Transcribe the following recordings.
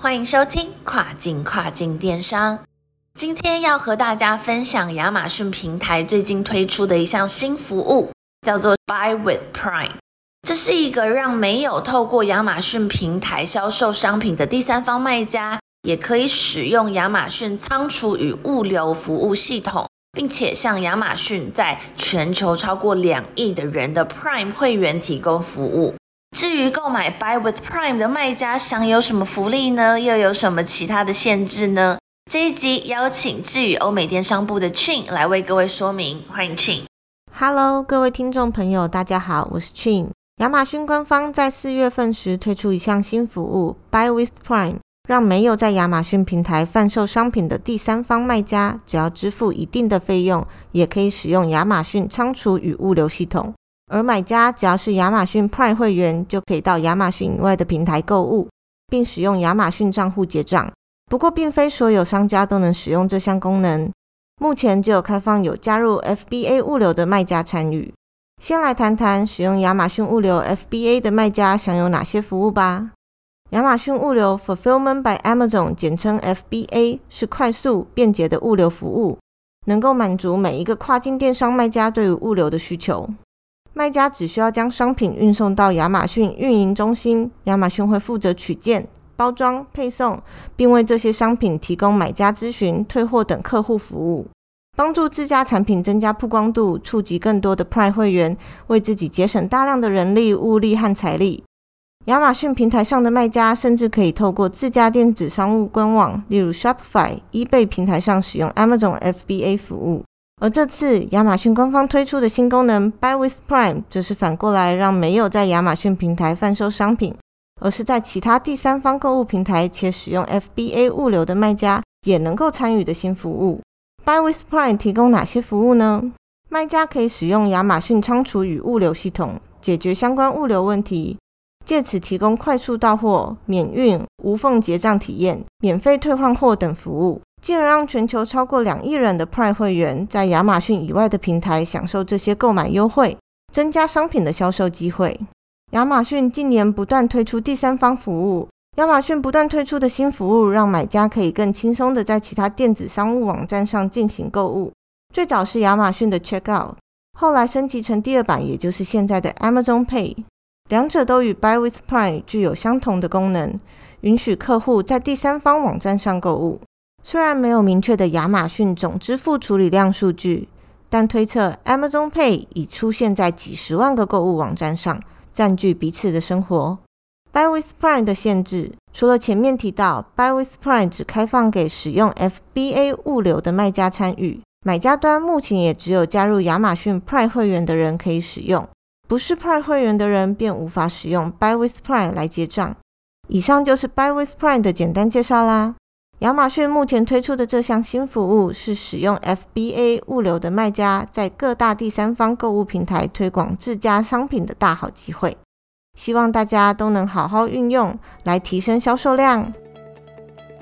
欢迎收听跨境跨境电商。今天要和大家分享亚马逊平台最近推出的一项新服务，叫做 Buy with Prime。这是一个让没有透过亚马逊平台销售商品的第三方卖家，也可以使用亚马逊仓储与物流服务系统，并且向亚马逊在全球超过两亿的人的 Prime 会员提供服务。至于购买 Buy with Prime 的卖家享有什么福利呢？又有什么其他的限制呢？这一集邀请智宇欧美电商部的 Chin 来为各位说明。欢迎 Chin。Hello，各位听众朋友，大家好，我是 Chin。亚马逊官方在四月份时推出一项新服务 Buy with Prime，让没有在亚马逊平台贩售商品的第三方卖家，只要支付一定的费用，也可以使用亚马逊仓储与物流系统。而买家只要是亚马逊 Prime 会员，就可以到亚马逊以外的平台购物，并使用亚马逊账户结账。不过，并非所有商家都能使用这项功能。目前只有开放有加入 FBA 物流的卖家参与。先来谈谈使用亚马逊物流 FBA 的卖家享有哪些服务吧。亚马逊物流 Fulfillment by Amazon，简称 FBA，是快速便捷的物流服务，能够满足每一个跨境电商卖家对于物流的需求。卖家只需要将商品运送到亚马逊运营中心，亚马逊会负责取件、包装、配送，并为这些商品提供买家咨询、退货等客户服务，帮助自家产品增加曝光度，触及更多的 Prime 会员，为自己节省大量的人力、物力和财力。亚马逊平台上的卖家甚至可以透过自家电子商务官网，例如 Shopify、eBay 平台上使用 Amazon FBA 服务。而这次亚马逊官方推出的新功能 Buy with Prime，则是反过来让没有在亚马逊平台贩售商品，而是在其他第三方购物平台且使用 FBA 物流的卖家，也能够参与的新服务。Buy with Prime 提供哪些服务呢？卖家可以使用亚马逊仓储与物流系统，解决相关物流问题，借此提供快速到货、免运、无缝结账体验、免费退换货等服务。进而让全球超过两亿人的 Prime 会员在亚马逊以外的平台享受这些购买优惠，增加商品的销售机会。亚马逊近年不断推出第三方服务，亚马逊不断推出的新服务让买家可以更轻松的在其他电子商务网站上进行购物。最早是亚马逊的 Checkout，后来升级成第二版，也就是现在的 Amazon Pay，两者都与 Buy with Prime 具有相同的功能，允许客户在第三方网站上购物。虽然没有明确的亚马逊总支付处理量数据，但推测 Amazon Pay 已出现在几十万个购物网站上，占据彼此的生活。Buy with Prime 的限制，除了前面提到 Buy with Prime 只开放给使用 FBA 物流的卖家参与，买家端目前也只有加入亚马逊 Prime 会员的人可以使用，不是 Prime 会员的人便无法使用 Buy with Prime 来结账。以上就是 Buy with Prime 的简单介绍啦。亚马逊目前推出的这项新服务是使用 FBA 物流的卖家在各大第三方购物平台推广自家商品的大好机会，希望大家都能好好运用来提升销售量。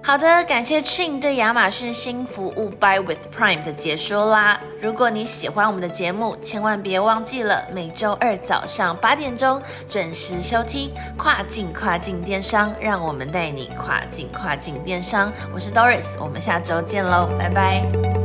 好的，感谢 Chin 对亚马逊新服务 Buy with Prime 的解说啦。如果你喜欢我们的节目，千万别忘记了每周二早上八点钟准时收听跨境跨境电商，让我们带你跨境跨境电商。我是 Doris，我们下周见喽，拜拜。